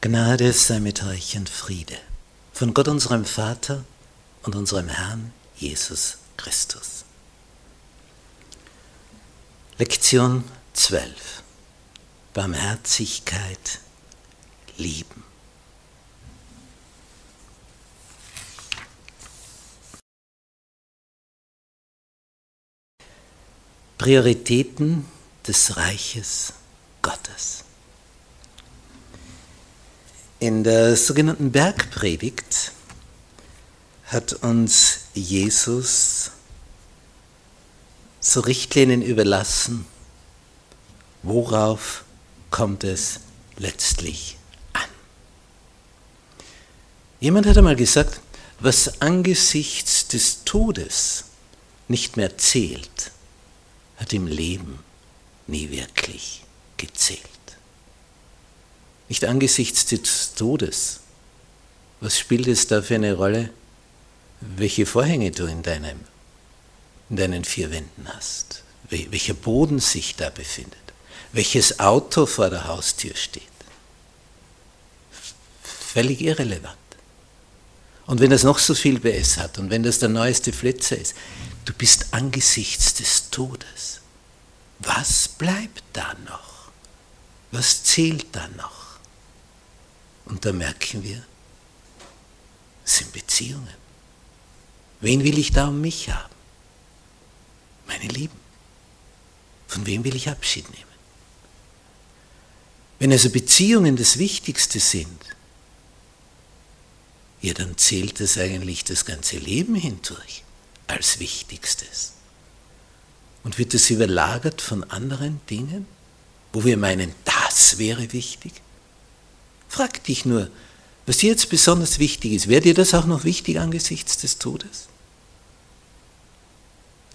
Gnade sei mit euch und Friede von Gott unserem Vater und unserem Herrn Jesus Christus. Lektion 12. Barmherzigkeit lieben. Prioritäten des Reiches Gottes. In der sogenannten Bergpredigt hat uns Jesus so Richtlinien überlassen, worauf kommt es letztlich an. Jemand hat einmal gesagt, was angesichts des Todes nicht mehr zählt, hat im Leben nie wirklich gezählt. Nicht angesichts des Todes. Was spielt es da für eine Rolle, welche Vorhänge du in, deinem, in deinen vier Wänden hast, welcher Boden sich da befindet, welches Auto vor der Haustür steht? Völlig irrelevant. Und wenn das noch so viel PS hat und wenn das der neueste Flitzer ist, du bist angesichts des Todes. Was bleibt da noch? Was zählt da noch? Und da merken wir, es sind Beziehungen. Wen will ich da um mich haben? Meine Lieben. Von wem will ich Abschied nehmen? Wenn also Beziehungen das Wichtigste sind, ja, dann zählt es eigentlich das ganze Leben hindurch als Wichtigstes. Und wird es überlagert von anderen Dingen, wo wir meinen, das wäre wichtig? Frag dich nur, was dir jetzt besonders wichtig ist. Wäre dir das auch noch wichtig angesichts des Todes?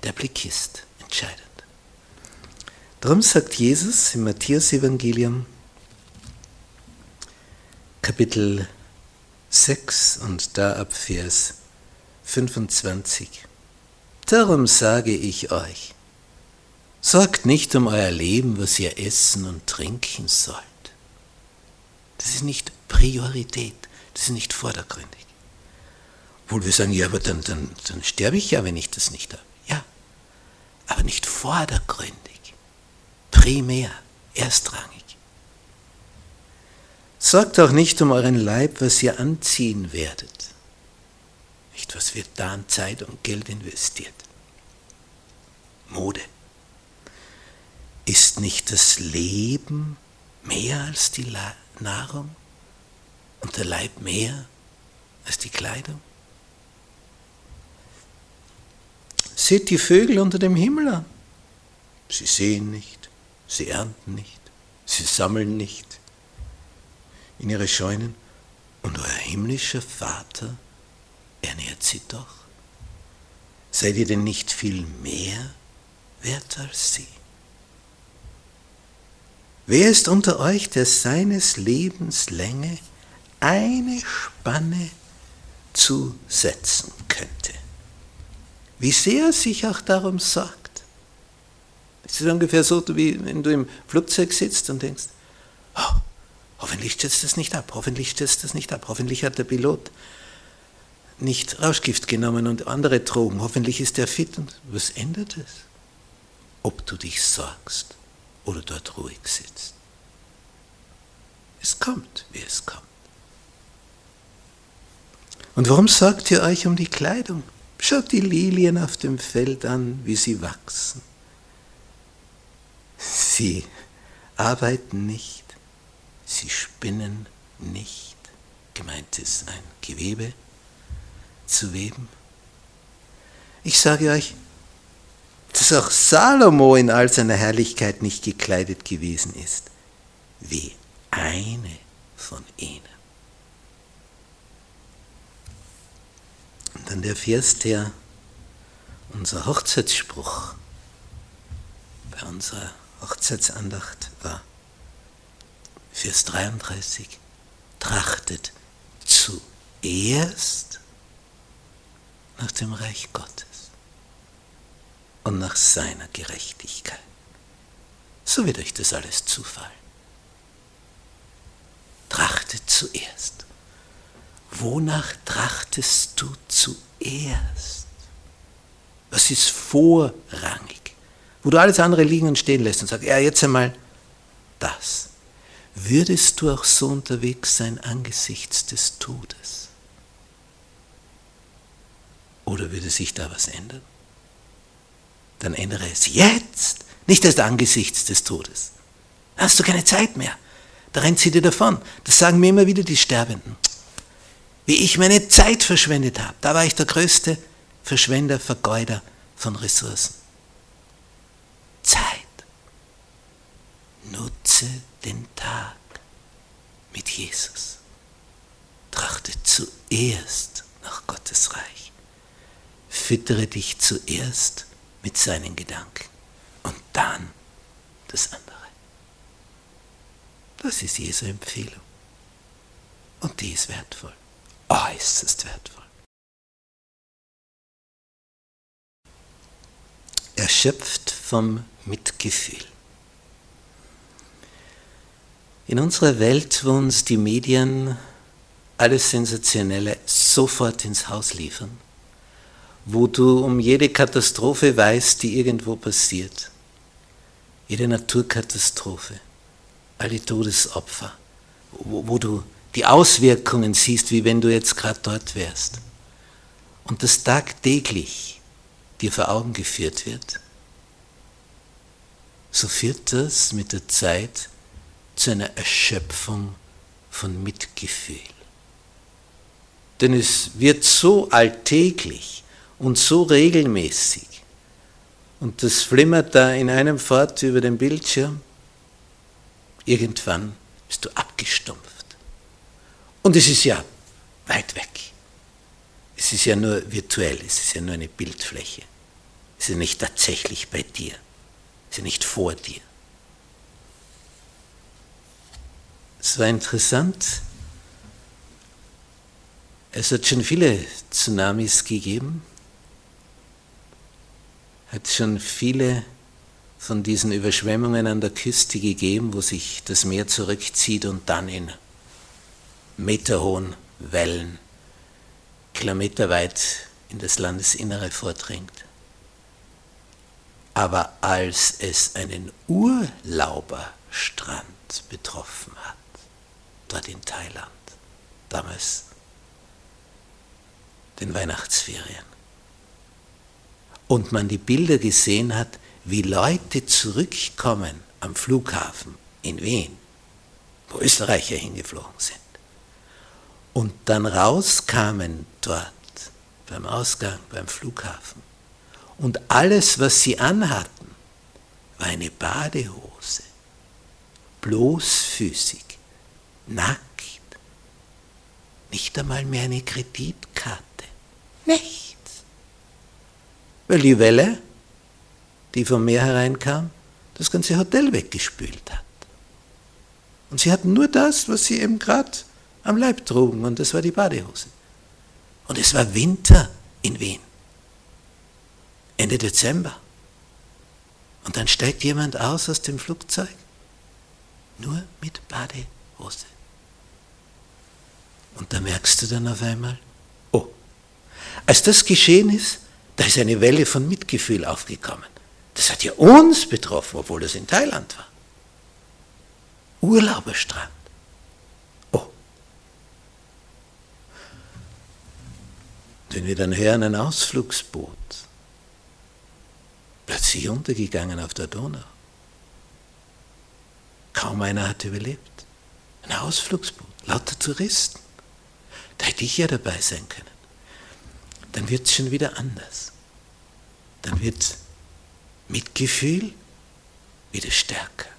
Der Blick ist entscheidend. Darum sagt Jesus im Matthäus-Evangelium, Kapitel 6 und da ab Vers 25. Darum sage ich euch, sorgt nicht um euer Leben, was ihr essen und trinken sollt das ist nicht Priorität, das ist nicht vordergründig. Obwohl wir sagen, ja, aber dann, dann, dann sterbe ich ja, wenn ich das nicht habe. Ja, aber nicht vordergründig, primär, erstrangig. Sorgt auch nicht um euren Leib, was ihr anziehen werdet. Nicht, was wird da an Zeit und Geld investiert. Mode. Ist nicht das Leben mehr als die? Nahrung und der Leib mehr als die Kleidung? Seht die Vögel unter dem Himmel an. Sie sehen nicht, sie ernten nicht, sie sammeln nicht in ihre Scheunen und euer himmlischer Vater ernährt sie doch. Seid ihr denn nicht viel mehr wert als sie? Wer ist unter euch, der seines Lebens Länge eine Spanne zusetzen könnte? Wie sehr er sich auch darum sorgt. Es ist ungefähr so, wie wenn du im Flugzeug sitzt und denkst, oh, hoffentlich stürzt das nicht ab, hoffentlich stürzt das nicht ab, hoffentlich hat der Pilot nicht Rauschgift genommen und andere Drogen, hoffentlich ist er fit. Und was ändert es? Ob du dich sorgst oder dort ruhig sitzt. Es kommt, wie es kommt. Und warum sorgt ihr euch um die Kleidung? Schaut die Lilien auf dem Feld an, wie sie wachsen. Sie arbeiten nicht, sie spinnen nicht. Gemeint ist ein Gewebe zu weben. Ich sage euch, dass auch Salomo in all seiner Herrlichkeit nicht gekleidet gewesen ist, wie eine von ihnen. Und dann der Vers, der unser Hochzeitsspruch bei unserer Hochzeitsandacht war. Vers 33. Trachtet zuerst nach dem Reich Gottes und nach seiner Gerechtigkeit. So wird euch das alles zufallen. Trachtet trachte zuerst. Wonach trachtest du zuerst? Was ist vorrangig? Wo du alles andere liegen und stehen lässt und sagst, ja, jetzt einmal das. Würdest du auch so unterwegs sein angesichts des Todes? Oder würde sich da was ändern? Dann ändere es jetzt, nicht erst angesichts des Todes. Da hast du keine Zeit mehr. Da rennt sie dir davon. Das sagen mir immer wieder die Sterbenden. Wie ich meine Zeit verschwendet habe. Da war ich der größte Verschwender, Vergeuder von Ressourcen. Zeit. Nutze den Tag mit Jesus. Trachte zuerst nach Gottes Reich. Füttere dich zuerst mit seinen Gedanken und dann das andere. Das ist Jesu Empfehlung. Und die ist wertvoll, äußerst wertvoll. Erschöpft vom Mitgefühl. In unserer Welt, wo uns die Medien alles Sensationelle sofort ins Haus liefern, wo du um jede Katastrophe weißt, die irgendwo passiert, jede Naturkatastrophe, alle Todesopfer, wo, wo du die Auswirkungen siehst, wie wenn du jetzt gerade dort wärst, und das tagtäglich dir vor Augen geführt wird, so führt das mit der Zeit zu einer Erschöpfung von Mitgefühl. Denn es wird so alltäglich und so regelmäßig und das flimmert da in einem fort über den Bildschirm, irgendwann bist du abgestumpft. Und es ist ja weit weg. Es ist ja nur virtuell, es ist ja nur eine Bildfläche. Es ist ja nicht tatsächlich bei dir, es ist ja nicht vor dir. Es war interessant. Es hat schon viele Tsunamis gegeben. Hat schon viele von diesen Überschwemmungen an der Küste gegeben, wo sich das Meer zurückzieht und dann in meterhohen Wellen kilometerweit in das Landesinnere vordringt. Aber als es einen Urlauberstrand betroffen hat, dort in Thailand, damals den Weihnachtsferien. Und man die Bilder gesehen hat, wie Leute zurückkommen am Flughafen in Wien, wo Österreicher hingeflogen sind, und dann rauskamen dort beim Ausgang, beim Flughafen, und alles, was sie anhatten, war eine Badehose, bloßfüßig, nackt, nicht einmal mehr eine Kreditkarte, nichts. Weil die Welle, die vom Meer hereinkam, das ganze Hotel weggespült hat. Und sie hatten nur das, was sie eben gerade am Leib trugen, und das war die Badehose. Und es war Winter in Wien. Ende Dezember. Und dann steigt jemand aus aus dem Flugzeug, nur mit Badehose. Und da merkst du dann auf einmal, oh, als das geschehen ist, da ist eine Welle von Mitgefühl aufgekommen. Das hat ja uns betroffen, obwohl das in Thailand war. Urlauberstrand. Oh. Wenn wir dann hören, ein Ausflugsboot, plötzlich untergegangen auf der Donau. Kaum einer hat überlebt. Ein Ausflugsboot, lauter Touristen. Da hätte ich ja dabei sein können. Dann wird es schon wieder anders. Dann wird Mitgefühl wieder stärker.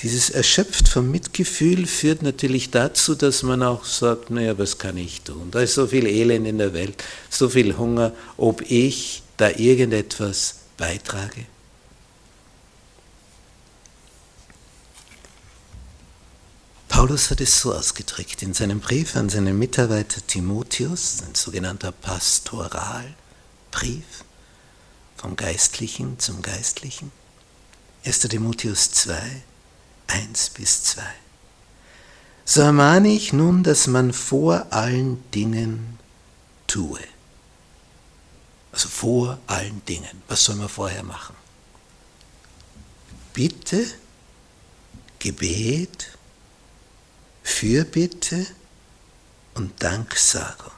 Dieses erschöpft vom Mitgefühl führt natürlich dazu, dass man auch sagt, naja, was kann ich tun? Da ist so viel Elend in der Welt, so viel Hunger, ob ich da irgendetwas beitrage. Paulus hat es so ausgedrückt in seinem Brief an seinen Mitarbeiter Timotheus, ein sogenannter Pastoralbrief vom Geistlichen zum Geistlichen. 1. Timotheus 2, 1 bis 2. so ermahne ich nun, dass man vor allen Dingen tue. Also vor allen Dingen. Was soll man vorher machen? Bitte, Gebet, Fürbitte und Danksagung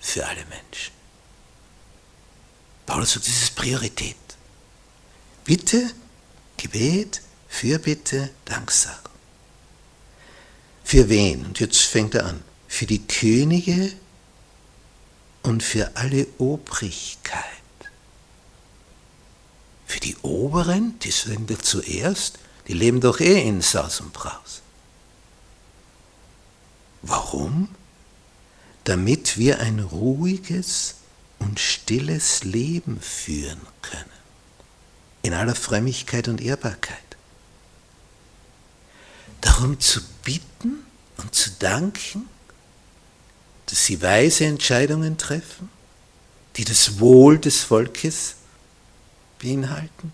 für alle Menschen. Paulus sagt, das ist Priorität. Bitte, Gebet, Fürbitte, Danksagung. Für wen? Und jetzt fängt er an. Für die Könige und für alle Obrigkeit. Für die Oberen, die sind doch zuerst, die leben doch eh in Saus und Braus. Warum? Damit wir ein ruhiges und stilles Leben führen können, in aller Frömmigkeit und Ehrbarkeit. Darum zu bitten und zu danken, dass sie weise Entscheidungen treffen, die das Wohl des Volkes beinhalten.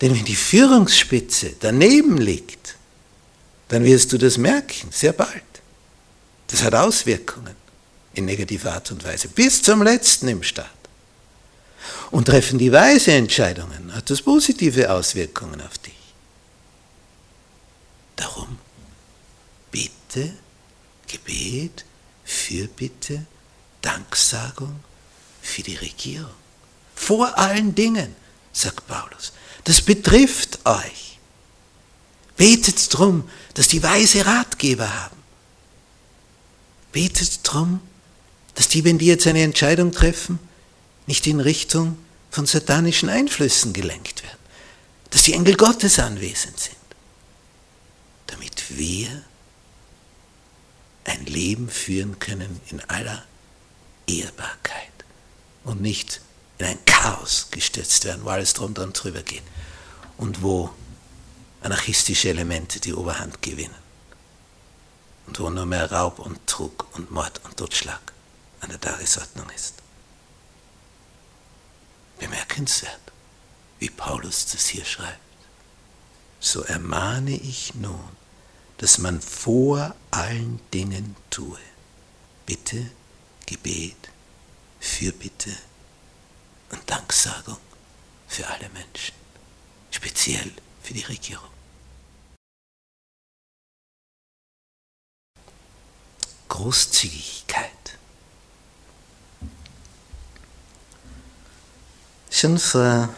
Denn wenn die Führungsspitze daneben liegt, dann wirst du das merken, sehr bald. Das hat Auswirkungen in negativer Art und Weise, bis zum letzten im Staat. Und treffen die weise Entscheidungen, hat das positive Auswirkungen auf dich. Darum bitte, Gebet, Fürbitte, Danksagung für die Regierung. Vor allen Dingen, sagt Paulus. Das betrifft euch. Betet drum, dass die weise Ratgeber haben. Betet drum, dass die, wenn die jetzt eine Entscheidung treffen, nicht in Richtung von satanischen Einflüssen gelenkt werden. Dass die Engel Gottes anwesend sind. Damit wir ein Leben führen können in aller Ehrbarkeit und nicht in ein Chaos gestürzt werden, wo alles drum und drüber geht und wo anarchistische Elemente die Oberhand gewinnen und wo nur mehr Raub und Trug und Mord und Totschlag an der Tagesordnung ist. Bemerkenswert, wie Paulus das hier schreibt. So ermahne ich nun, dass man vor allen Dingen tue. Bitte, Gebet, Fürbitte und Danksagung für alle Menschen, speziell für die Regierung. Großzügigkeit. Schon vor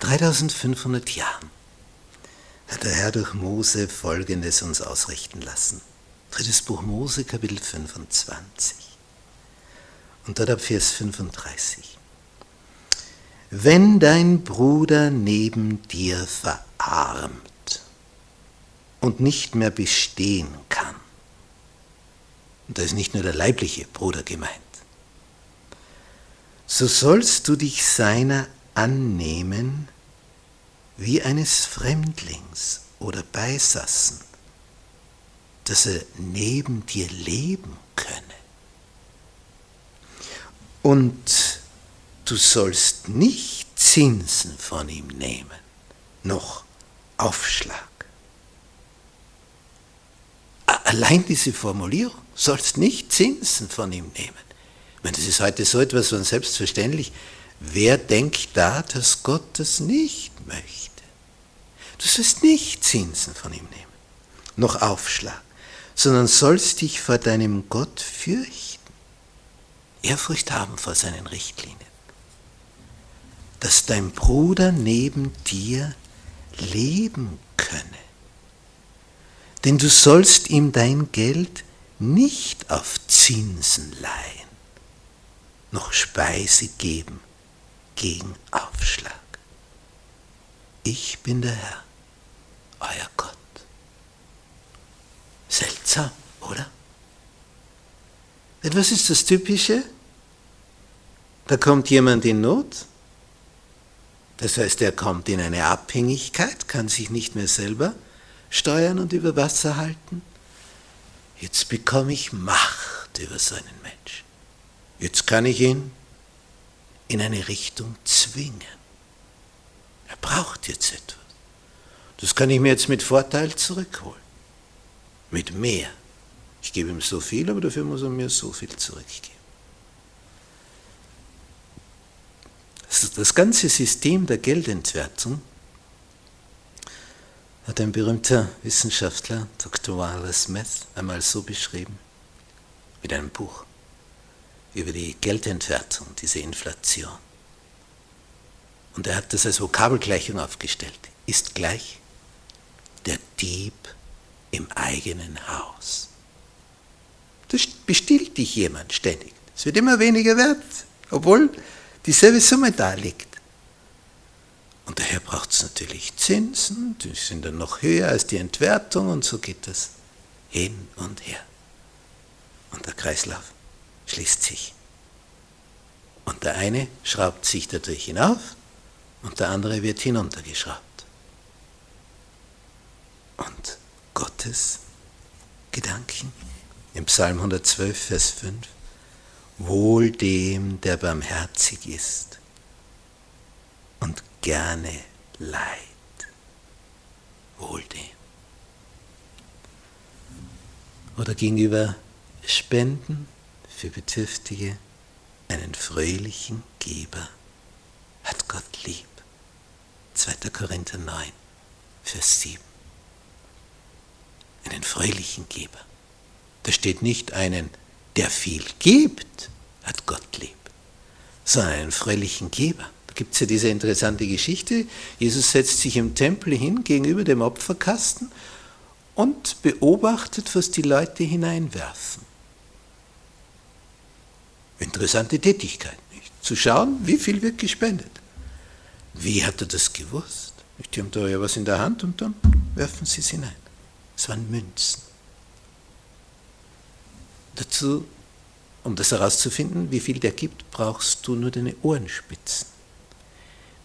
3500 Jahren hat der Herr durch Mose Folgendes uns ausrichten lassen. Drittes Buch Mose, Kapitel 25. Und dort ab Vers 35. Wenn dein Bruder neben dir verarmt und nicht mehr bestehen kann, und da ist nicht nur der leibliche Bruder gemeint, so sollst du dich seiner annehmen wie eines Fremdlings oder Beisassen, dass er neben dir leben könne. Und du sollst nicht Zinsen von ihm nehmen, noch Aufschlag. Allein diese Formulierung, sollst nicht Zinsen von ihm nehmen. Ich meine, das ist heute so etwas von selbstverständlich. Wer denkt da, dass Gott das nicht möchte? Du sollst nicht Zinsen von ihm nehmen, noch Aufschlag, sondern sollst dich vor deinem Gott fürchten, Ehrfurcht haben vor seinen Richtlinien, dass dein Bruder neben dir leben könne. Denn du sollst ihm dein Geld nicht auf Zinsen leihen, noch Speise geben gegen Aufschlag. Ich bin der Herr, euer Gott. Seltsam, oder? Was ist das Typische? Da kommt jemand in Not, das heißt, er kommt in eine Abhängigkeit, kann sich nicht mehr selber steuern und über Wasser halten. Jetzt bekomme ich Macht über so einen Menschen. Jetzt kann ich ihn in eine Richtung zwingen. Er braucht jetzt etwas. Das kann ich mir jetzt mit Vorteil zurückholen. mit mehr. Ich gebe ihm so viel, aber dafür muss er mir so viel zurückgeben. Das ganze System der Geldentwertung hat ein berühmter Wissenschaftler, Dr. Wallace Smith, einmal so beschrieben, mit einem Buch über die Geldentwertung, diese Inflation. Und er hat das als Vokabelgleichung aufgestellt. Ist gleich der Dieb im eigenen Haus. Das bestiehlt dich jemand ständig. Es wird immer weniger wert, obwohl dieselbe Summe da liegt. Und daher braucht es natürlich Zinsen, die sind dann noch höher als die Entwertung und so geht das hin und her. Und der Kreislauf schließt sich. Und der eine schraubt sich dadurch hinauf und der andere wird hinuntergeschraubt. Und Gottes Gedanken im Psalm 112, Vers 5, Wohl dem, der barmherzig ist und gerne Leid. Wohl dem. Oder gegenüber Spenden für Bedürftige einen fröhlichen Geber hat Gott lieb. 2. Korinther 9, Vers 7. Einen fröhlichen Geber. Da steht nicht einen, der viel gibt, hat Gott lieb, sondern einen fröhlichen Geber gibt es ja diese interessante Geschichte. Jesus setzt sich im Tempel hin gegenüber dem Opferkasten und beobachtet, was die Leute hineinwerfen. Interessante Tätigkeit, nicht? zu schauen, wie viel wird gespendet. Wie hat er das gewusst? Die haben da ja was in der Hand und dann werfen sie es hinein. Es waren Münzen. Dazu, um das herauszufinden, wie viel der gibt, brauchst du nur deine Ohrenspitzen.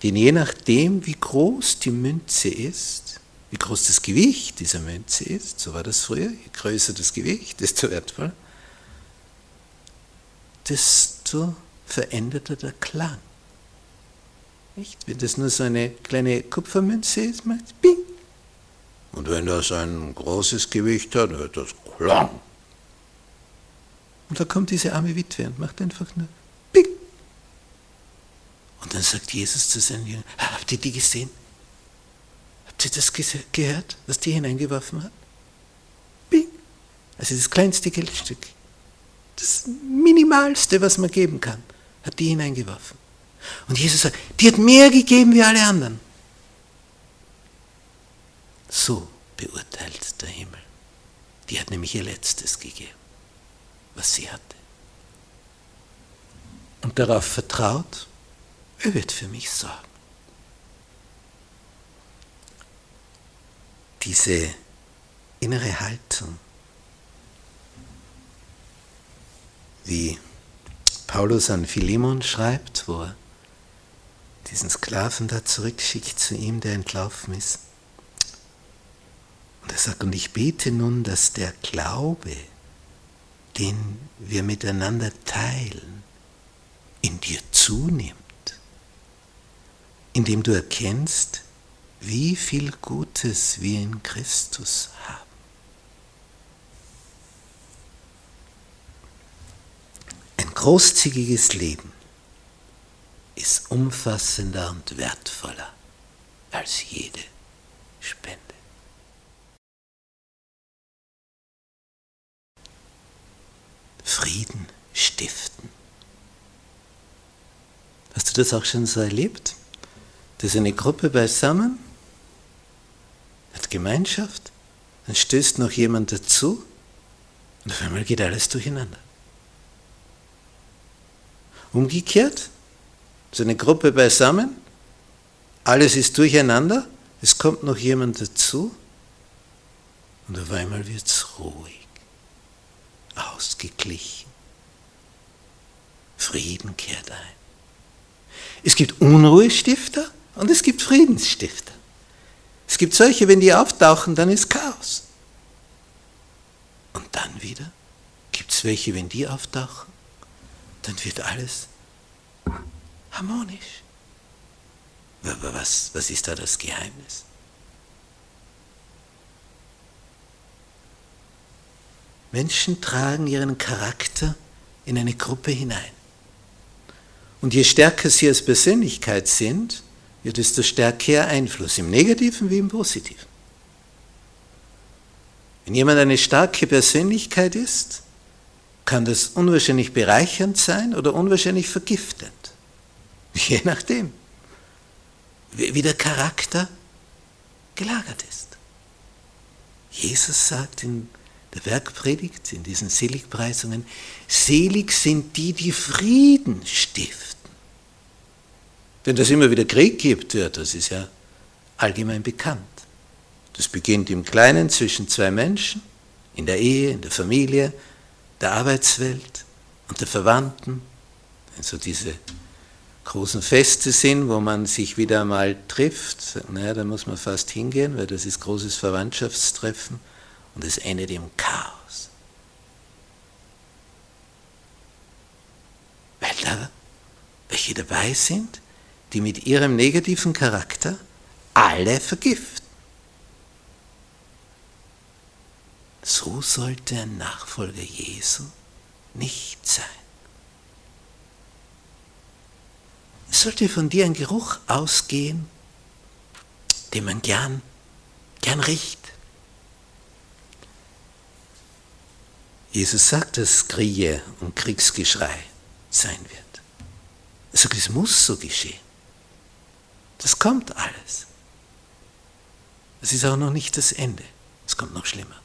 Denn je nachdem, wie groß die Münze ist, wie groß das Gewicht dieser Münze ist, so war das früher, je größer das Gewicht, desto wertvoller, desto veränderter der Klang. Nicht? Wenn das nur so eine kleine Kupfermünze ist, macht es Bing. Und wenn das ein großes Gewicht hat, hört das Klang. Und da kommt diese arme Witwe und macht einfach nur und dann sagt Jesus zu seinen Jüngern, habt ihr die gesehen? Habt ihr das gehört, was die hineingeworfen hat? Bing. Also das kleinste Geldstück, das Minimalste, was man geben kann, hat die hineingeworfen. Und Jesus sagt, die hat mehr gegeben wie alle anderen. So beurteilt der Himmel. Die hat nämlich ihr Letztes gegeben, was sie hatte. Und darauf vertraut, er wird für mich sorgen. Diese innere Haltung, wie Paulus an Philemon schreibt, wo er diesen Sklaven da zurückschickt zu ihm, der entlaufen ist. Und er sagt, und ich bete nun, dass der Glaube, den wir miteinander teilen, in dir zunimmt indem du erkennst, wie viel Gutes wir in Christus haben. Ein großzügiges Leben ist umfassender und wertvoller als jede Spende. Frieden stiften. Hast du das auch schon so erlebt? Das ist eine Gruppe beisammen, hat Gemeinschaft, dann stößt noch jemand dazu und auf einmal geht alles durcheinander. Umgekehrt, so eine Gruppe beisammen, alles ist durcheinander, es kommt noch jemand dazu und auf einmal wird es ruhig, ausgeglichen. Frieden kehrt ein. Es gibt Unruhestifter und es gibt Friedensstifter. Es gibt solche, wenn die auftauchen, dann ist Chaos. Und dann wieder gibt es welche, wenn die auftauchen, dann wird alles harmonisch. Was, was ist da das Geheimnis? Menschen tragen ihren Charakter in eine Gruppe hinein. Und je stärker sie als Persönlichkeit sind, ja, desto stärker Einfluss, im Negativen wie im Positiven. Wenn jemand eine starke Persönlichkeit ist, kann das unwahrscheinlich bereichernd sein oder unwahrscheinlich vergiftend. Je nachdem, wie der Charakter gelagert ist. Jesus sagt in der Werkpredigt, in diesen Seligpreisungen, selig sind die, die Frieden stiften. Wenn das immer wieder Krieg gibt, ja, das ist ja allgemein bekannt. Das beginnt im Kleinen zwischen zwei Menschen, in der Ehe, in der Familie, der Arbeitswelt und der Verwandten. Also diese großen Feste sind, wo man sich wieder einmal trifft, naja, da muss man fast hingehen, weil das ist großes Verwandtschaftstreffen und es endet im Chaos. Weil da welche dabei sind, die mit ihrem negativen Charakter alle vergiften. So sollte ein Nachfolger Jesu nicht sein. Es sollte von dir ein Geruch ausgehen, den man gern, gern riecht. Jesus sagt, dass Kriege und Kriegsgeschrei sein wird. Er sagt, es muss so geschehen. Das kommt alles. Es ist auch noch nicht das Ende. Es kommt noch schlimmer.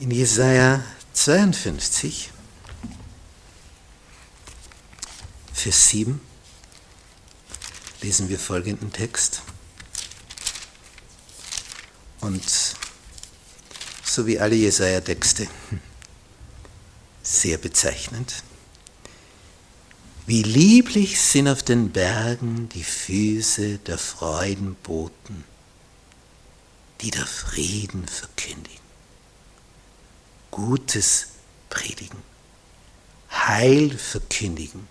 In Jesaja 52, Vers 7, lesen wir folgenden Text. Und so wie alle Jesaja-Texte, sehr bezeichnend. Wie lieblich sind auf den Bergen die Füße der Freudenboten, die der Frieden verkündigen. Gutes predigen, Heil verkündigen,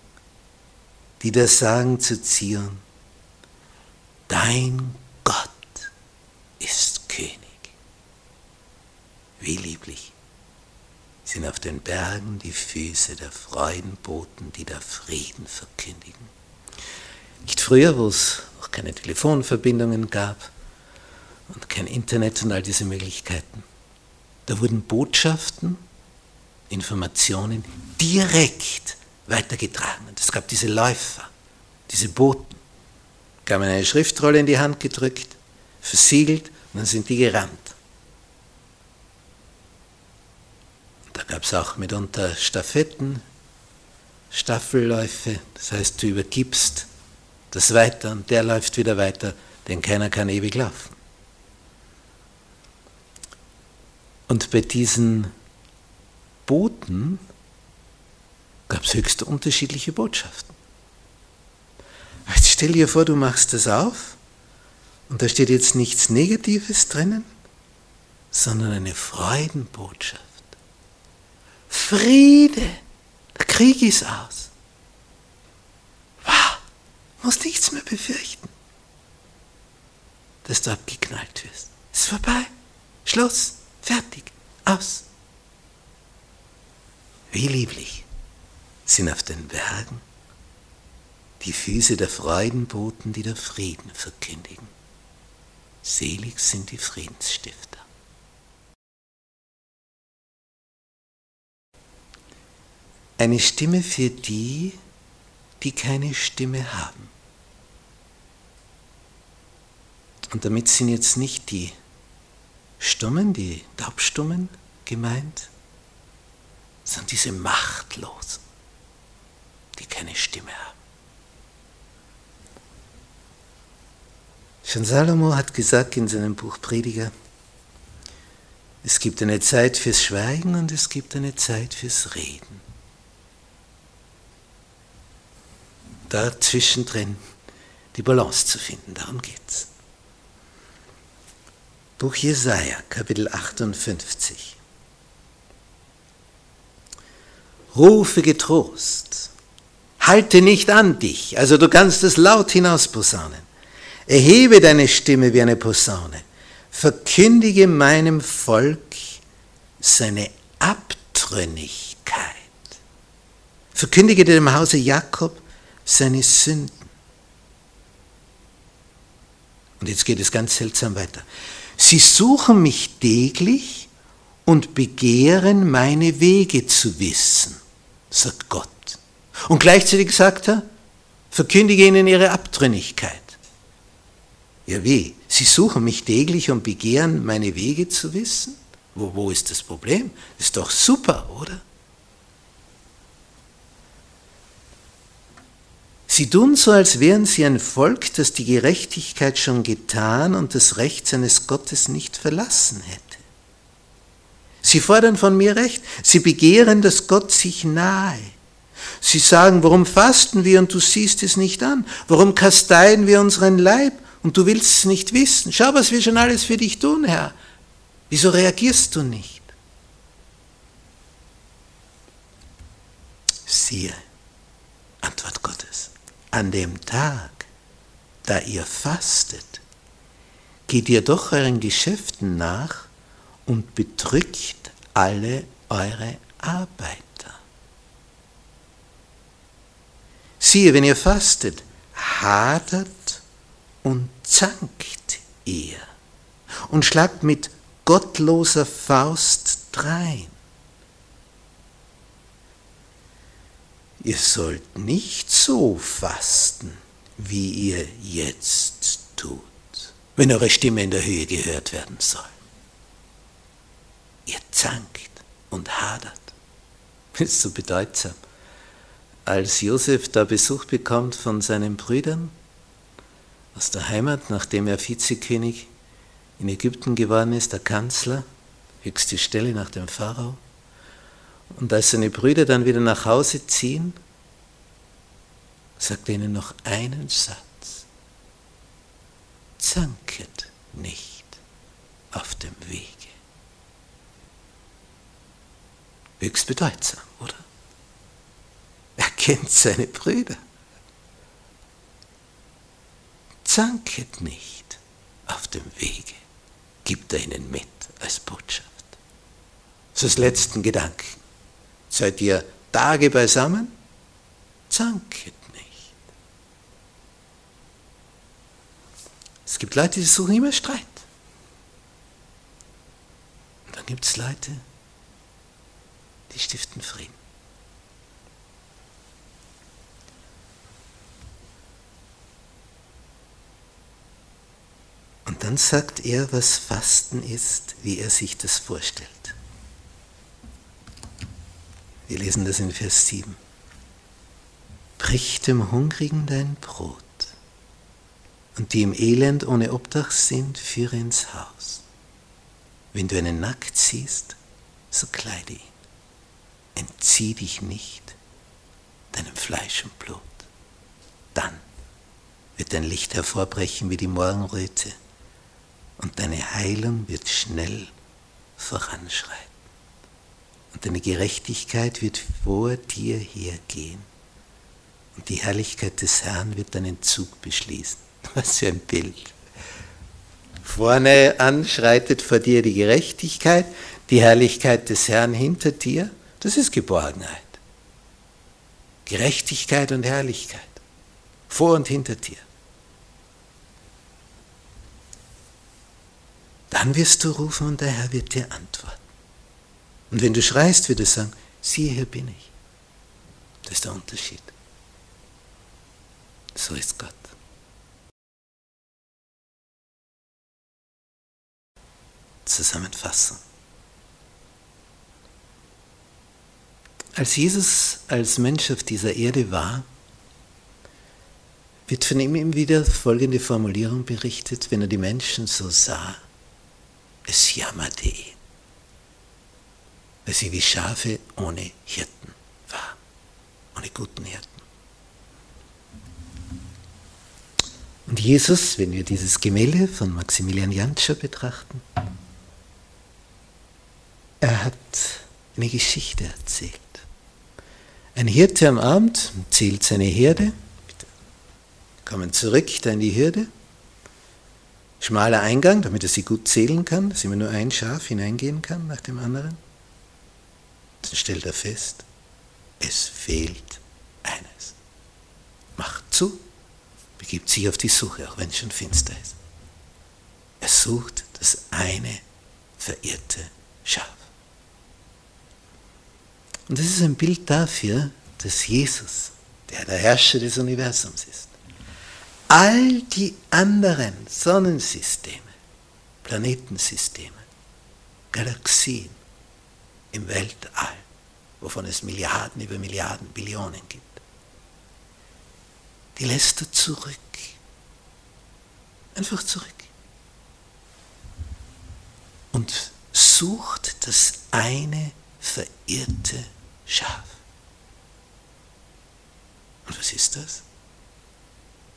die da sagen zu Zion, dein Gott ist König. Wie lieblich sind auf den Bergen die Füße der Freudenboten, die da Frieden verkündigen. Nicht früher, wo es noch keine Telefonverbindungen gab und kein Internet und all diese Möglichkeiten. Da wurden Botschaften, Informationen direkt weitergetragen. Und es gab diese Läufer, diese Boten. Gab eine Schriftrolle in die Hand gedrückt, versiegelt und dann sind die gerannt. Da gab es auch mitunter Staffetten, Staffelläufe, das heißt, du übergibst das weiter und der läuft wieder weiter, denn keiner kann ewig laufen. Und bei diesen Boten gab es höchst unterschiedliche Botschaften. Jetzt stell dir vor, du machst das auf und da steht jetzt nichts Negatives drinnen, sondern eine Freudenbotschaft. Friede, der Krieg ist aus. Wow, musst nichts mehr befürchten, dass du abgeknallt wirst. Ist vorbei. Schluss, fertig, aus. Wie lieblich sind auf den Bergen die Füße der Freudenboten, die der Frieden verkündigen. Selig sind die Friedensstifter. Eine Stimme für die, die keine Stimme haben. Und damit sind jetzt nicht die Stummen, die Taubstummen gemeint, sondern diese Machtlosen, die keine Stimme haben. Schon Salomo hat gesagt in seinem Buch Prediger, es gibt eine Zeit fürs Schweigen und es gibt eine Zeit fürs Reden. Da zwischendrin die Balance zu finden, darum geht's. Buch Jesaja, Kapitel 58. Rufe getrost, halte nicht an dich, also du kannst es laut hinausposaunen. Erhebe deine Stimme wie eine Posaune. verkündige meinem Volk seine Abtrünnigkeit. Verkündige dem Hause Jakob seine Sünden. Und jetzt geht es ganz seltsam weiter. Sie suchen mich täglich und begehren meine Wege zu wissen, sagt Gott. Und gleichzeitig sagt er, verkündige ihnen ihre Abtrünnigkeit. Ja wie? Sie suchen mich täglich und begehren meine Wege zu wissen? Wo, wo ist das Problem? Ist doch super, oder? Sie tun so, als wären sie ein Volk, das die Gerechtigkeit schon getan und das Recht seines Gottes nicht verlassen hätte. Sie fordern von mir Recht, sie begehren, dass Gott sich nahe. Sie sagen, warum fasten wir und du siehst es nicht an? Warum kasteien wir unseren Leib und du willst es nicht wissen? Schau, was wir schon alles für dich tun, Herr. Wieso reagierst du nicht? Siehe, Antwort Gottes an dem Tag, da ihr fastet, geht ihr doch euren Geschäften nach und bedrückt alle eure Arbeiter. Siehe, wenn ihr fastet, hadert und zankt ihr und schlagt mit gottloser Faust drein. Ihr sollt nicht so fasten, wie ihr jetzt tut, wenn eure Stimme in der Höhe gehört werden soll. Ihr zankt und hadert. Das ist so bedeutsam. Als Josef da Besuch bekommt von seinen Brüdern aus der Heimat, nachdem er Vizekönig in Ägypten geworden ist, der Kanzler, höchste Stelle nach dem Pharao, und als seine Brüder dann wieder nach Hause ziehen, sagt er ihnen noch einen Satz. Zanket nicht auf dem Wege. Höchst bedeutsam, oder? Er kennt seine Brüder. Zanket nicht auf dem Wege, gibt er ihnen mit als Botschaft. Ist letzten Gedanken. Seid ihr Tage beisammen? Zanket nicht. Es gibt Leute, die suchen immer Streit. Und dann gibt es Leute, die stiften Frieden. Und dann sagt er, was Fasten ist, wie er sich das vorstellt. Wir lesen das in Vers 7. Brich dem Hungrigen dein Brot und die im Elend ohne Obdach sind, führe ins Haus. Wenn du einen nackt siehst, so kleide ihn. Entzieh dich nicht deinem Fleisch und Blut. Dann wird dein Licht hervorbrechen wie die Morgenröte und deine Heilung wird schnell voranschreiten und deine Gerechtigkeit wird vor dir hergehen. Und die Herrlichkeit des Herrn wird deinen Zug beschließen. Was für ein Bild. Vorne anschreitet vor dir die Gerechtigkeit, die Herrlichkeit des Herrn hinter dir. Das ist Geborgenheit. Gerechtigkeit und Herrlichkeit. Vor und hinter dir. Dann wirst du rufen und der Herr wird dir antworten. Und wenn du schreist, wird es sagen, siehe, hier bin ich. Das ist der Unterschied. So ist Gott. Zusammenfassung. Als Jesus als Mensch auf dieser Erde war, wird von ihm wieder folgende Formulierung berichtet, wenn er die Menschen so sah, es jammerte ihn weil sie wie Schafe ohne Hirten waren, ohne guten Hirten. Und Jesus, wenn wir dieses Gemälde von Maximilian Jantscher betrachten, er hat eine Geschichte erzählt. Ein Hirte am Abend zählt seine Herde, kommen zurück da in die Hürde, Schmaler Eingang, damit er sie gut zählen kann, dass immer nur ein Schaf hineingehen kann nach dem anderen. Dann stellt er fest, es fehlt eines. Macht zu, begibt sich auf die Suche, auch wenn es schon finster ist. Er sucht das eine verirrte Schaf. Und das ist ein Bild dafür, dass Jesus, der der Herrscher des Universums ist, all die anderen Sonnensysteme, Planetensysteme, Galaxien im Weltall, wovon es Milliarden über Milliarden, Billionen gibt, die lässt er zurück. Einfach zurück. Und sucht das eine verirrte Schaf. Und was ist das?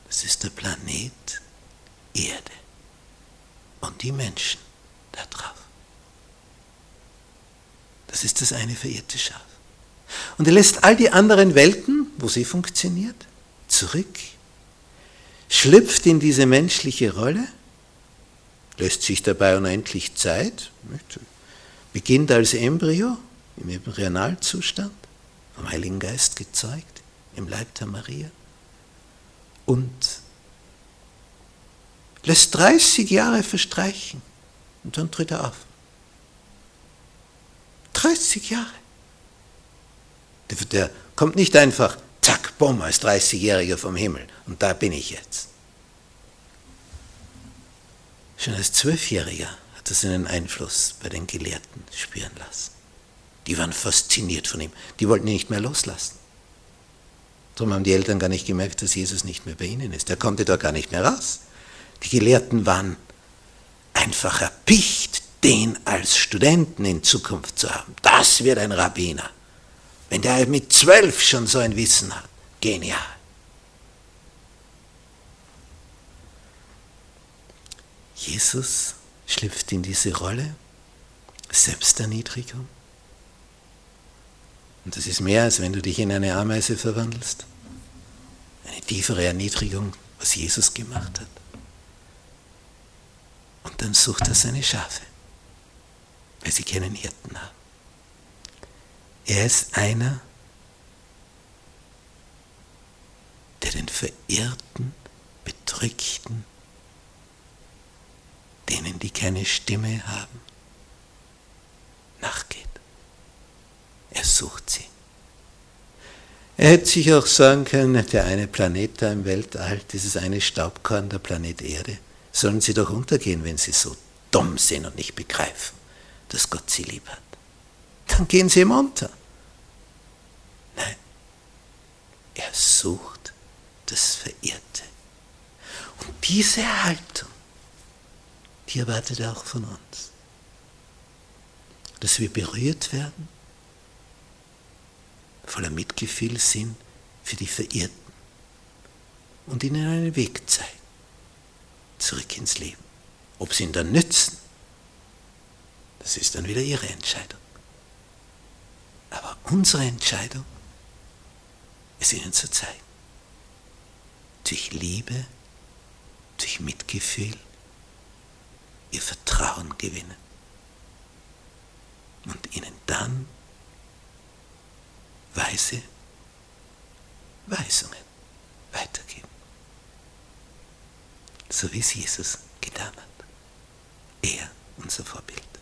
Das ist der Planet Erde und die Menschen da drauf. Das ist das eine verirrte Schaf. Und er lässt all die anderen Welten, wo sie funktioniert, zurück, schlüpft in diese menschliche Rolle, lässt sich dabei unendlich Zeit, beginnt als Embryo im Embryonalzustand, vom Heiligen Geist gezeugt, im Leib der Maria und lässt 30 Jahre verstreichen und dann tritt er auf. 30 Jahre. Der, der kommt nicht einfach, zack, bumm, als 30-Jähriger vom Himmel und da bin ich jetzt. Schon als Zwölfjähriger hat er seinen Einfluss bei den Gelehrten spüren lassen. Die waren fasziniert von ihm, die wollten ihn nicht mehr loslassen. Darum haben die Eltern gar nicht gemerkt, dass Jesus nicht mehr bei ihnen ist. Er konnte da gar nicht mehr raus. Die Gelehrten waren einfach erpicht, den als Studenten in Zukunft zu haben. Das wird ein Rabbiner. Wenn der mit zwölf schon so ein Wissen hat. Genial. Jesus schlüpft in diese Rolle, Selbsterniedrigung, und das ist mehr, als wenn du dich in eine Ameise verwandelst. Eine tiefere Erniedrigung, was Jesus gemacht hat. Und dann sucht er seine Schafe, weil sie keinen Hirten haben. Er ist einer, der den Verirrten, Bedrückten, denen, die keine Stimme haben, nachgeht. Er sucht sie. Er hätte sich auch sagen können, der eine Planet da im Weltall, dieses eine Staubkorn, der Planet Erde, sollen sie doch untergehen, wenn sie so dumm sind und nicht begreifen, dass Gott sie lieb hat. Dann gehen sie ihm unter. Nein, er sucht das Verirrte. Und diese Haltung, die erwartet er auch von uns. Dass wir berührt werden voller Mitgefühl sind für die Verirrten und ihnen einen Weg zeigen, zurück ins Leben. Ob sie ihn dann nützen, das ist dann wieder ihre Entscheidung. Aber unsere Entscheidung ist ihnen zu zeigen. Durch Liebe, durch Mitgefühl, ihr Vertrauen gewinnen und ihnen dann weise Weisungen weitergeben. So wie es Jesus getan hat. Er, unser Vorbild.